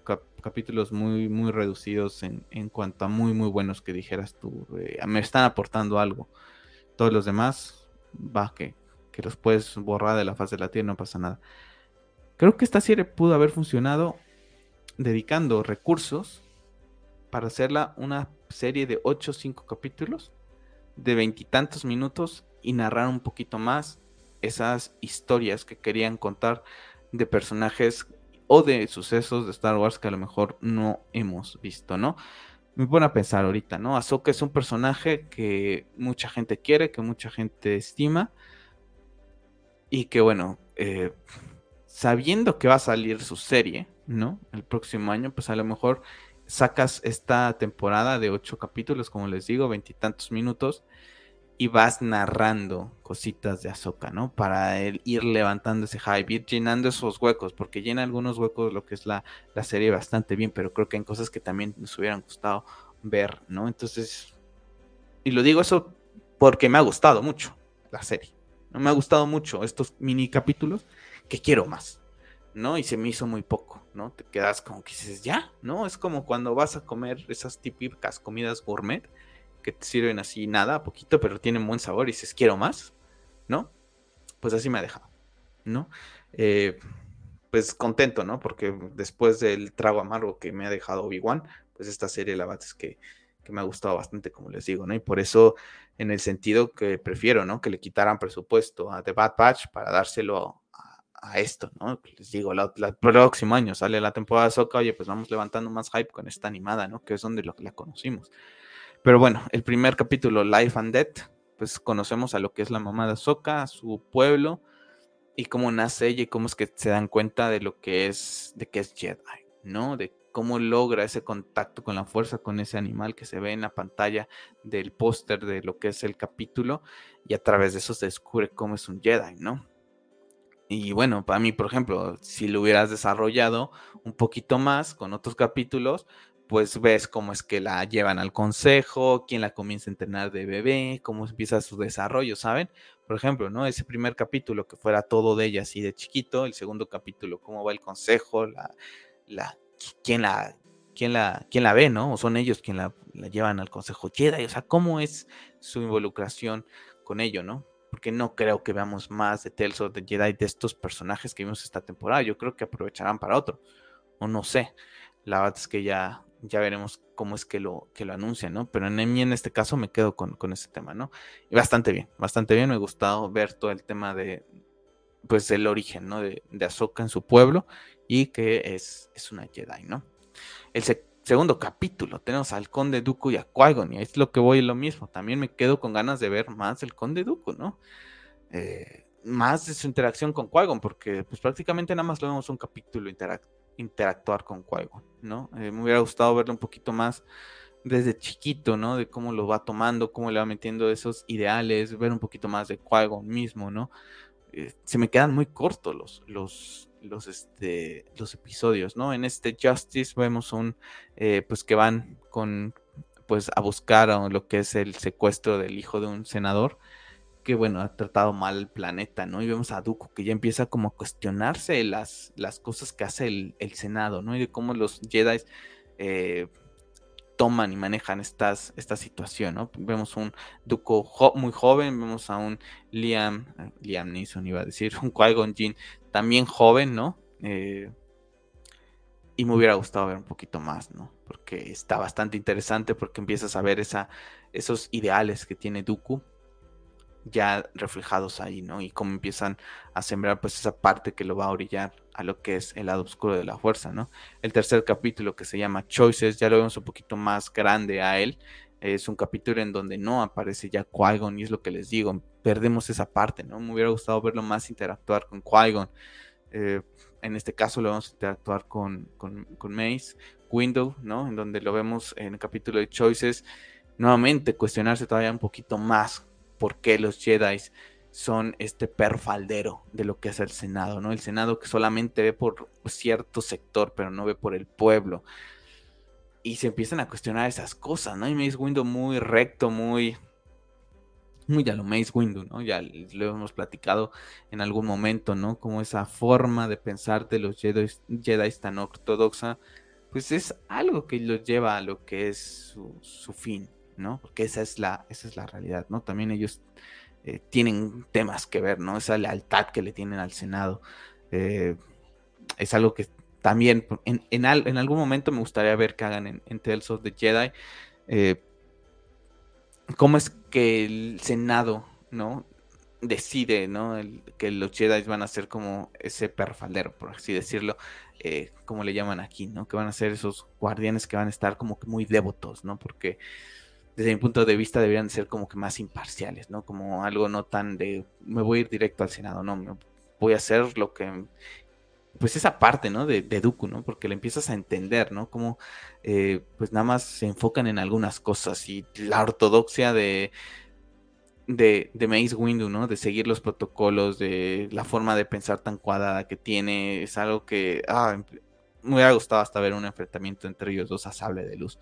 capítulos muy, muy reducidos en, en, cuanto a muy, muy buenos que dijeras tú. me están aportando algo. Todos los demás, va, que, que los puedes borrar de la faz de la tierra, no pasa nada. Creo que esta serie pudo haber funcionado dedicando recursos para hacerla una serie de 8 o 5 capítulos de veintitantos minutos y narrar un poquito más esas historias que querían contar de personajes o de sucesos de Star Wars que a lo mejor no hemos visto, ¿no? Me pone a pensar ahorita, ¿no? Ahsoka es un personaje que mucha gente quiere, que mucha gente estima y que bueno, eh, sabiendo que va a salir su serie, ¿no? El próximo año, pues a lo mejor sacas esta temporada de ocho capítulos, como les digo, veintitantos minutos, y vas narrando cositas de Ahsoka, ¿no? Para ir levantando ese hype, ir llenando esos huecos, porque llena algunos huecos lo que es la, la serie bastante bien, pero creo que hay cosas que también nos hubieran gustado ver, ¿no? Entonces, y lo digo eso porque me ha gustado mucho la serie, ¿no? Me ha gustado mucho estos mini capítulos que quiero más, ¿no? Y se me hizo muy poco, ¿no? Te quedas como que dices, ya, ¿no? Es como cuando vas a comer esas típicas comidas gourmet que te sirven así nada, poquito, pero tienen buen sabor y dices, quiero más, ¿no? Pues así me ha dejado, ¿no? Eh, pues contento, ¿no? Porque después del trago amargo que me ha dejado Obi-Wan, pues esta serie la verdad es que, que, me ha gustado bastante, como les digo, ¿no? Y por eso, en el sentido que prefiero, ¿no? Que le quitaran presupuesto a The Bad Batch para dárselo a, a esto, ¿no? Les digo, el próximo año sale la temporada de Soca, oye, pues vamos levantando más hype con esta animada, ¿no? Que es donde lo, la conocimos. Pero bueno, el primer capítulo, Life and Death, pues conocemos a lo que es la mamá de Ahsoka, a su pueblo, y cómo nace ella y cómo es que se dan cuenta de lo que es, de que es Jedi, ¿no? De cómo logra ese contacto con la fuerza, con ese animal que se ve en la pantalla del póster de lo que es el capítulo, y a través de eso se descubre cómo es un Jedi, ¿no? Y bueno, para mí, por ejemplo, si lo hubieras desarrollado un poquito más con otros capítulos, pues ves cómo es que la llevan al consejo, quién la comienza a entrenar de bebé, cómo empieza su desarrollo, ¿saben? Por ejemplo, ¿no? Ese primer capítulo que fuera todo de ella así de chiquito, el segundo capítulo, cómo va el consejo, la, la, quién la, quién la, quién la ve, ¿no? O son ellos quien la, llevan al consejo Jedi, o sea, cómo es su involucración con ello, ¿no? Porque no creo que veamos más de Tales of the Jedi de estos personajes que vimos esta temporada. Yo creo que aprovecharán para otro. O no sé. La verdad es que ya ya veremos cómo es que lo, que lo anuncian, ¿no? Pero en mí en este caso me quedo con, con ese tema, ¿no? Y bastante bien, bastante bien, me ha gustado ver todo el tema de, pues, el origen, ¿no? De, de Ahsoka en su pueblo y que es, es una Jedi, ¿no? El segundo capítulo tenemos al Conde Dooku y a Qui-Gon y es lo que voy lo mismo, también me quedo con ganas de ver más del Conde Dooku, ¿no? Eh, más de su interacción con Qui-Gon, porque pues prácticamente nada más lo vemos un capítulo interactivo interactuar con qui ¿no? Eh, me hubiera gustado verlo un poquito más desde chiquito, ¿no? De cómo lo va tomando, cómo le va metiendo esos ideales, ver un poquito más de qui mismo, ¿no? Eh, se me quedan muy cortos los, los, los, este, los episodios, ¿no? En este Justice vemos un, eh, pues que van con, pues a buscar lo que es el secuestro del hijo de un senador que bueno, ha tratado mal el planeta, ¿no? Y vemos a Dooku que ya empieza como a cuestionarse las, las cosas que hace el, Senado, ¿no? Y de cómo los Jedi eh, toman y manejan estas, esta situación, ¿no? Vemos un Dooku muy joven, vemos a un Liam, Liam Neeson iba a decir, un Qui-Gon también joven, ¿no? Eh, y me hubiera gustado ver un poquito más, ¿no? Porque está bastante interesante porque empiezas a ver esa, esos ideales que tiene Dooku ya reflejados ahí, ¿no? Y cómo empiezan a sembrar pues esa parte que lo va a orillar a lo que es el lado oscuro de la fuerza, ¿no? El tercer capítulo que se llama Choices, ya lo vemos un poquito más grande a él, es un capítulo en donde no aparece ya Qui-Gon y es lo que les digo, perdemos esa parte, ¿no? Me hubiera gustado verlo más interactuar con Qui-Gon. Eh, en este caso lo vamos a interactuar con, con, con Mace, Window, ¿no? En donde lo vemos en el capítulo de Choices, nuevamente cuestionarse todavía un poquito más por qué los Jedi son este perfaldero de lo que es el Senado, ¿no? El Senado que solamente ve por cierto sector, pero no ve por el pueblo. Y se empiezan a cuestionar esas cosas, ¿no? Y Mace Windu muy recto, muy... Muy ya lo Mace Windu, ¿no? Ya lo hemos platicado en algún momento, ¿no? Como esa forma de pensar de los Jedi, Jedi tan ortodoxa, pues es algo que los lleva a lo que es su, su fin, ¿no? Porque esa es la, esa es la realidad, ¿no? También ellos eh, tienen temas que ver, ¿no? Esa lealtad que le tienen al Senado. Eh, es algo que también en, en, algún momento me gustaría ver que hagan en, Tales of the Jedi. Eh, cómo es que el Senado, ¿no? Decide, ¿no? que los Jedi van a ser como ese perfaldero, por así decirlo, como le llaman aquí, ¿no? Que van a ser esos guardianes que van a estar como que muy devotos, ¿no? Porque desde mi punto de vista deberían ser como que más imparciales, ¿no? Como algo no tan de me voy a ir directo al Senado, no, voy a hacer lo que pues esa parte, ¿no? De, de ¿no? Porque le empiezas a entender, ¿no? Como, eh, pues nada más se enfocan en algunas cosas y la ortodoxia de, de, de Mace Windu, ¿no? De seguir los protocolos, de la forma de pensar tan cuadrada que tiene, es algo que, ah, me hubiera gustado hasta ver un enfrentamiento entre ellos dos a sable de luz.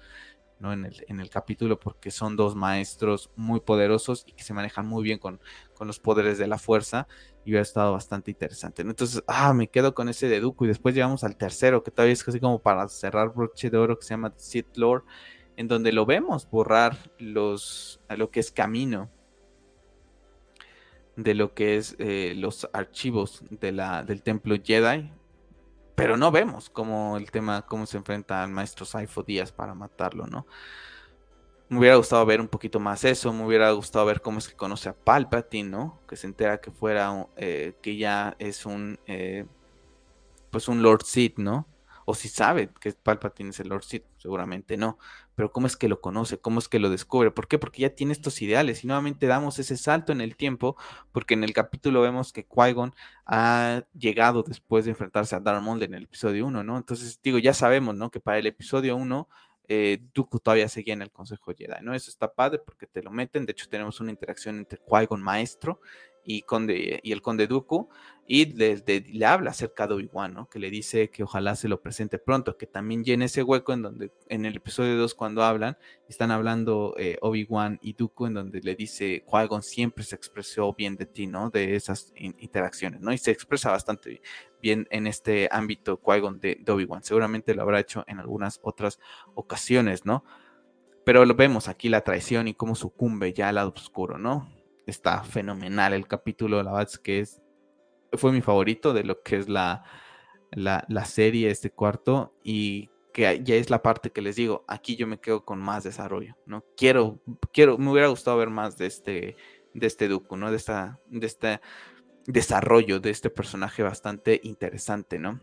En el, en el capítulo porque son dos maestros muy poderosos y que se manejan muy bien con, con los poderes de la fuerza y ha estado bastante interesante. Entonces, ah, me quedo con ese de Dooku y después llegamos al tercero, que todavía es casi como para cerrar broche de oro, que se llama The Sith Lord, en donde lo vemos borrar los, lo que es camino de lo que es eh, los archivos de la, del templo Jedi, pero no vemos cómo el tema, cómo se enfrenta al maestro Saifo Díaz para matarlo, ¿no? Me hubiera gustado ver un poquito más eso, me hubiera gustado ver cómo es que conoce a Palpatine, ¿no? Que se entera que fuera, eh, que ya es un, eh, pues un Lord Sith, ¿no? O si sabe que Palpatine es el Lord Sith, seguramente no. Pero cómo es que lo conoce, cómo es que lo descubre, ¿por qué? Porque ya tiene estos ideales y nuevamente damos ese salto en el tiempo, porque en el capítulo vemos que Qui-Gon ha llegado después de enfrentarse a Darth Maul en el episodio 1, ¿no? Entonces, digo, ya sabemos, ¿no? Que para el episodio 1 eh, Dooku todavía seguía en el Consejo Jedi, ¿no? Eso está padre porque te lo meten, de hecho tenemos una interacción entre Qui-Gon Maestro y, conde, y el Conde Dooku, y le, habla acerca de Obi-Wan, ¿no? Que le dice que ojalá se lo presente pronto, que también llene ese hueco en donde en el episodio 2 cuando hablan, están hablando eh, Obi-Wan y Dooku, en donde le dice, Qui-Gon siempre se expresó bien de ti, ¿no? De esas interacciones, ¿no? Y se expresa bastante bien en este ámbito Qui-Gon de, de Obi-Wan. Seguramente lo habrá hecho en algunas otras ocasiones, ¿no? Pero lo vemos aquí la traición y cómo sucumbe ya al lado oscuro, ¿no? Está fenomenal el capítulo, la verdad que es, fue mi favorito de lo que es la, la, la, serie, este cuarto, y que ya es la parte que les digo, aquí yo me quedo con más desarrollo, ¿no? Quiero, quiero, me hubiera gustado ver más de este, de este Dooku, ¿no? De esta, de este desarrollo de este personaje bastante interesante, ¿no?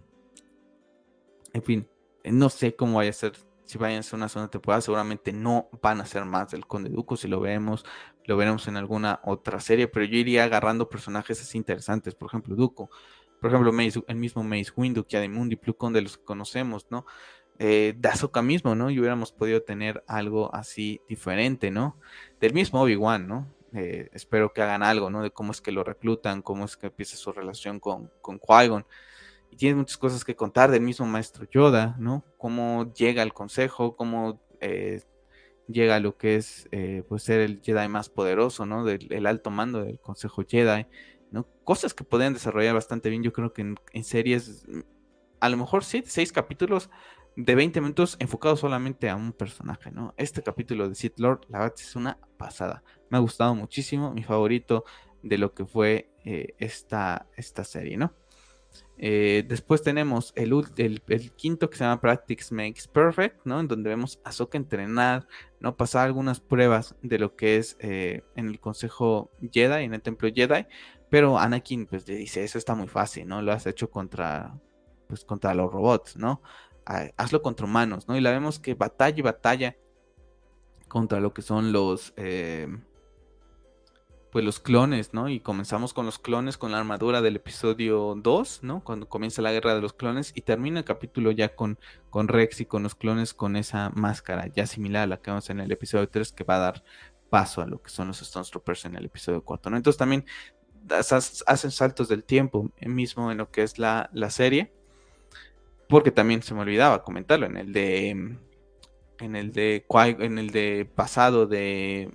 En fin, no sé cómo vaya a ser si vayan a ser una segunda temporada, seguramente no van a ser más del Conde Dooku, si lo vemos, lo veremos en alguna otra serie, pero yo iría agarrando personajes así interesantes, por ejemplo, Duco, por ejemplo, el mismo Mace Windu, Kiadimundi, Plukon de los que conocemos, ¿no? Eh, Dazoka mismo, ¿no? Y hubiéramos podido tener algo así diferente, ¿no? Del mismo Obi-Wan, ¿no? Eh, espero que hagan algo, ¿no? De cómo es que lo reclutan, cómo es que empieza su relación con, con Qui-Gon. Y tiene muchas cosas que contar del mismo maestro Yoda, ¿no? Cómo llega al consejo, cómo eh, llega a lo que es eh, pues ser el Jedi más poderoso, ¿no? Del el alto mando del Consejo Jedi, ¿no? Cosas que podrían desarrollar bastante bien, yo creo que en, series, a lo mejor sí, seis capítulos de 20 minutos enfocados solamente a un personaje, ¿no? Este capítulo de Sith Lord, la verdad es una pasada. Me ha gustado muchísimo, mi favorito de lo que fue eh, esta, esta serie, ¿no? Eh, después tenemos el, quinto que se llama Practice Makes Perfect, ¿no? En donde vemos a Ahsoka entrenar, ¿no? Pasar algunas pruebas de lo que es eh, en el Consejo Jedi, en el Templo Jedi. Pero Anakin, pues, le dice, eso está muy fácil, ¿no? Lo has hecho contra, pues, contra los robots, ¿no? hazlo contra humanos, ¿no? Y la vemos que batalla y batalla contra lo que son los... Eh, pues los clones, ¿no? Y comenzamos con los clones, con la armadura del episodio 2, ¿no? Cuando comienza la guerra de los clones y termina el capítulo ya con, con Rex y con los clones con esa máscara ya similar a la que vemos en el episodio 3 que va a dar paso a lo que son los Stone Troopers en el episodio 4, ¿no? Entonces también hacen saltos del tiempo mismo en lo que es la, la serie, porque también se me olvidaba comentarlo en el de en el de en el de pasado de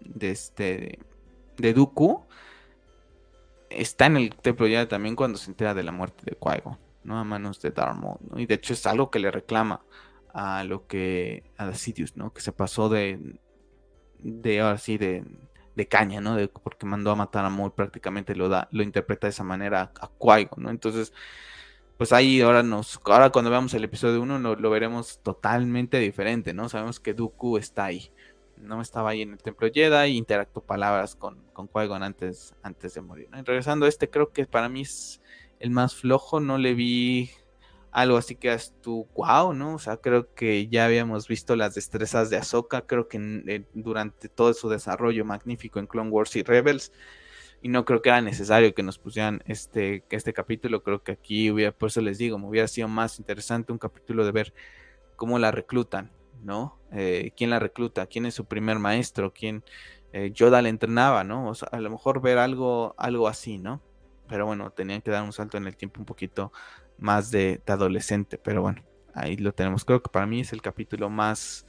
de este de Dooku está en el templo ya también cuando se entera de la muerte de qui ¿no? A manos de Darth Maul, Y de hecho es algo que le reclama a lo que a Sidious, ¿no? Que se pasó de de ahora sí de, de caña, ¿no? De, porque mandó a matar a Maul, prácticamente lo da lo interpreta de esa manera a, qui ¿no? Entonces pues ahí ahora nos ahora cuando veamos el episodio 1 lo, lo veremos totalmente diferente, ¿no? Sabemos que Dooku está ahí no estaba ahí en el templo Jedi, interactuó palabras con, con Qui-Gon antes, antes de morir. regresando a este, creo que para mí es el más flojo, no le vi algo así que es tu wow, ¿no? O sea, creo que ya habíamos visto las destrezas de Ahsoka, creo que durante todo su desarrollo magnífico en Clone Wars y Rebels, y no creo que era necesario que nos pusieran este, este capítulo, creo que aquí hubiera, por eso les digo, me hubiera sido más interesante un capítulo de ver cómo la reclutan, ¿no? Eh, ¿Quién la recluta? ¿Quién es su primer maestro? ¿Quién eh, Yoda le entrenaba, ¿no? O sea, a lo mejor ver algo, algo así, ¿no? Pero bueno, tenían que dar un salto en el tiempo un poquito más de, adolescente. Pero bueno, ahí lo tenemos. Creo que para mí es el capítulo más,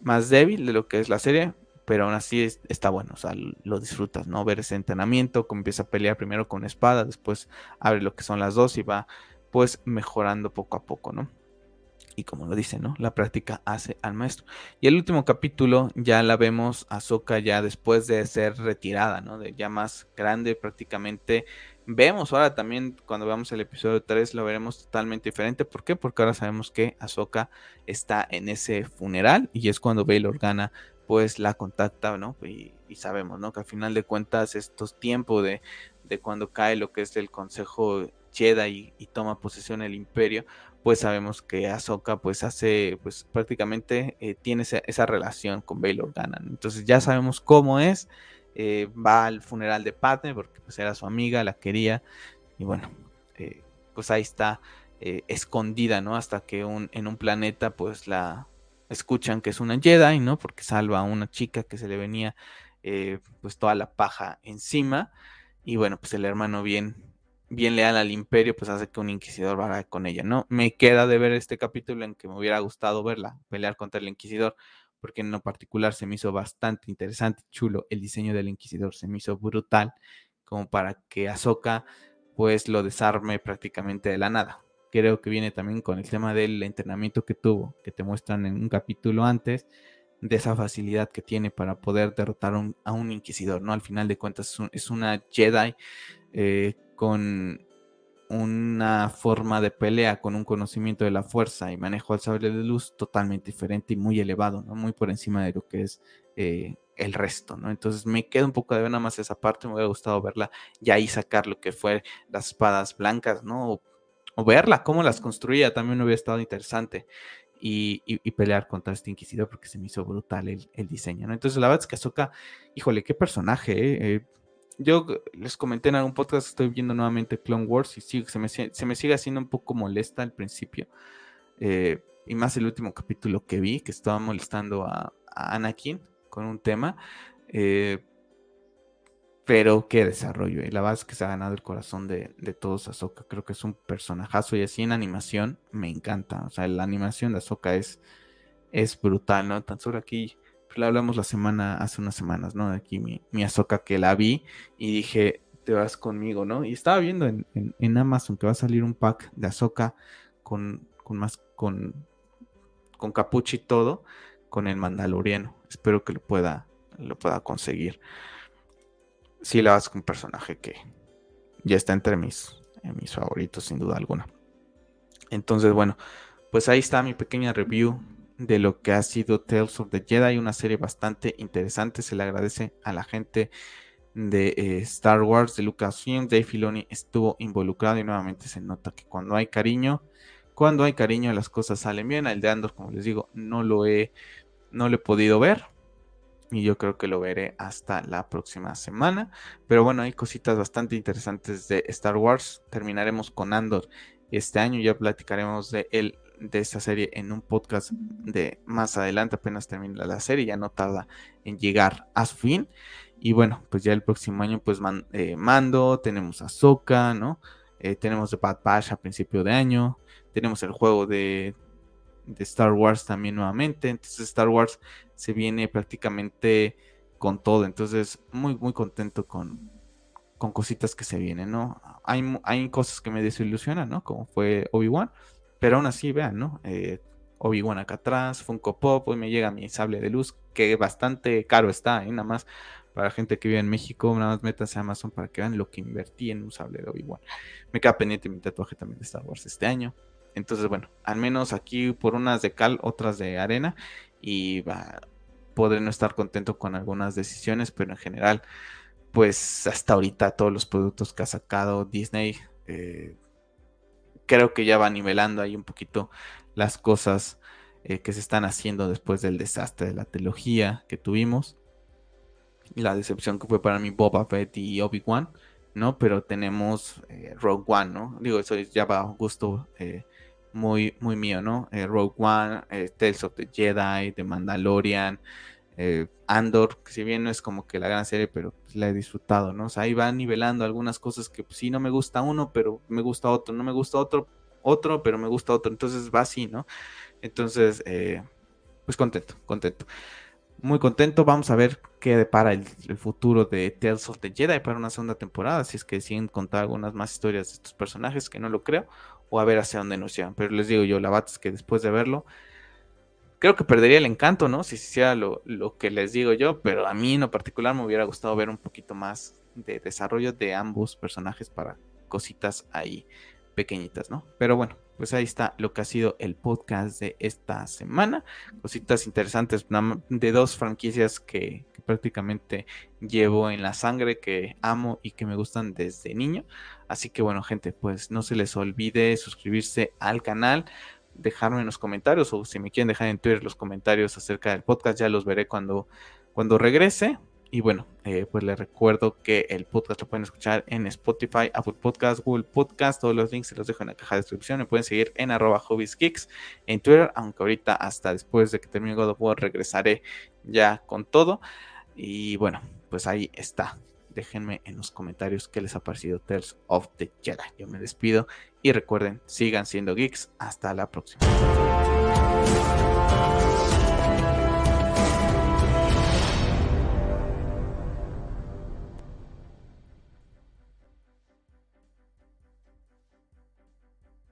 más débil de lo que es la serie. Pero aún así está bueno, o sea, lo disfrutas, ¿no? Ver ese entrenamiento, como empieza a pelear primero con espada, después abre lo que son las dos y va pues mejorando poco a poco, ¿no? Y como lo dice, ¿no? La práctica hace al maestro. Y el último capítulo ya la vemos a Soka ya después de ser retirada, ¿no? De ya más grande prácticamente. Vemos ahora también cuando veamos el episodio 3 lo veremos totalmente diferente. ¿Por qué? Porque ahora sabemos que Ahsoka está en ese funeral y es cuando Bail Organa pues la contacta, ¿no? Y, sabemos, ¿no? Que al final de cuentas estos tiempos de, de cuando cae lo que es el Consejo Jedi y, y toma posesión el imperio, pues sabemos que Ahsoka pues hace, pues prácticamente eh, tiene esa, relación con Bail Organa. Entonces ya sabemos cómo es, eh, va al funeral de Padme porque pues era su amiga, la quería y bueno, eh, pues ahí está escondida, ¿no? Hasta que un, en un planeta pues la escuchan que es una Jedi, ¿no? Porque salva a una chica que se le venía pues toda la paja encima y bueno, pues el hermano bien bien leal al imperio, pues hace que un inquisidor vaya con ella, ¿no? Me queda de ver este capítulo en que me hubiera gustado verla, pelear contra el inquisidor, porque en lo particular se me hizo bastante interesante, chulo, el diseño del inquisidor se me hizo brutal, como para que Ahsoka pues lo desarme prácticamente de la nada. Creo que viene también con el tema del entrenamiento que tuvo, que te muestran en un capítulo antes, de esa facilidad que tiene para poder derrotar a un inquisidor, ¿no? Al final de cuentas es, una Jedi eh, con una forma de pelea, con un conocimiento de la fuerza y manejo al sable de luz totalmente diferente y muy elevado, ¿no? Muy por encima de lo que es eh, el resto, ¿no? Entonces me queda un poco de ver nada más esa parte, me hubiera gustado verla y ahí sacar lo que fue las espadas blancas, ¿no? O, verla, cómo las construía, también hubiera estado interesante. Y, pelear contra este inquisidor porque se me hizo brutal el, diseño, ¿no? Entonces la verdad es que Ahsoka, híjole, qué personaje, ¿eh? eh yo les comenté en algún podcast, estoy viendo nuevamente Clone Wars y se, me, sigue haciendo un poco molesta al principio. Eh, y más el último capítulo que vi, que estaba molestando a, Anakin con un tema. Eh, pero qué desarrollo. Y la verdad es que se ha ganado el corazón de, de todos Ahsoka. Creo que es un personajazo y así en animación me encanta. O sea, la animación de Ahsoka es, es brutal, ¿no? Tan solo aquí la hablamos la semana, hace unas semanas, ¿no? Aquí mi, Azoka que la vi y dije, te vas conmigo, ¿no? Y estaba viendo en, en, Amazon que va a salir un pack de Azoka con, con más, con, con capucha y todo, con el Mandaloriano. Espero que lo pueda, lo pueda conseguir. Sí, la vas con un personaje que ya está entre mis, mis favoritos, sin duda alguna. Entonces, bueno, pues ahí está mi pequeña review de lo que ha sido Tales of the Jedi, una serie bastante interesante. Se le agradece a la gente de eh, Star Wars, de Lucasfilm. Dave Filoni estuvo involucrado y nuevamente se nota que cuando hay cariño, cuando hay cariño las cosas salen bien. El de Andor, como les digo, no lo he, no lo he podido ver. Y yo creo que lo veré hasta la próxima semana. Pero bueno, hay cositas bastante interesantes de Star Wars. Terminaremos con Andor este año. Ya platicaremos de él de esta serie en un podcast de más adelante, apenas termina la serie, ya no tarda en llegar a su fin. Y bueno, pues ya el próximo año, pues eh, Mando, tenemos a ¿no? Eh, tenemos The Bad Batch a principio de año, tenemos el juego de, de Star Wars también nuevamente. Entonces, Star Wars se viene prácticamente con todo. Entonces, muy, muy contento con, con cositas que se vienen, ¿no? Hay, hay cosas que me desilusionan, ¿no? Como fue Obi-Wan pero aún así, vean, ¿no? Eh, Obi-Wan acá atrás, Funko Pop, hoy me llega mi sable de luz, que bastante caro está, ¿eh? Nada más para gente que vive en México, nada más métanse a Amazon para que vean lo que invertí en un sable de Obi-Wan. Me queda pendiente mi tatuaje también de Star Wars este año. Entonces, bueno, al menos aquí por unas de cal, otras de arena. Y va, podré no estar contento con algunas decisiones, pero en general, pues hasta ahorita todos los productos que ha sacado Disney, eh, creo que ya va nivelando ahí un poquito las cosas eh, que se están haciendo después del desastre de la trilogía que tuvimos. La decepción que fue para mí Boba Fett y Obi-Wan, ¿no? Pero tenemos eh, Rogue One, ¿no? Digo, eso ya va a gusto muy, muy mío, ¿no? Rogue One, Tales of the Jedi, The Mandalorian, eh, Andor, que si bien no es como que la gran serie, pero pues, la he disfrutado, ¿no? O sea, ahí va nivelando algunas cosas que pues, sí no me gusta uno, pero me gusta otro, no me gusta otro, otro, pero me gusta otro, entonces va así, ¿no? Entonces, eh, pues contento, contento. Muy contento, vamos a ver qué depara el, futuro de Tales of the Jedi para una segunda temporada, si es que deciden contar algunas más historias de estos personajes, que no lo creo, o a ver hacia dónde nos llevan. Pero les digo yo, la bat es que después de verlo, creo que perdería el encanto, ¿no? Si hiciera lo, lo, que les digo yo, pero a mí en lo particular me hubiera gustado ver un poquito más de desarrollo de ambos personajes para cositas ahí pequeñitas, ¿no? Pero bueno, pues ahí está lo que ha sido el podcast de esta semana. Cositas interesantes de dos franquicias que, que prácticamente llevo en la sangre, que amo y que me gustan desde niño. Así que bueno, gente, pues no se les olvide suscribirse al canal dejarme en los comentarios o si me quieren dejar en Twitter los comentarios acerca del podcast, ya los veré cuando, cuando regrese. Y bueno, eh, pues les recuerdo que el podcast lo pueden escuchar en Spotify, Apple Podcast, Google Podcast. Todos los links se los dejo en la caja de descripción. Me pueden seguir en arroba hobbieskicks en Twitter, aunque ahorita hasta después de que termine God of War regresaré ya con todo. Y bueno, pues ahí está déjenme en los comentarios qué les ha parecido Tales of the Jedi. Yo me despido y recuerden, sigan siendo geeks. Hasta la próxima.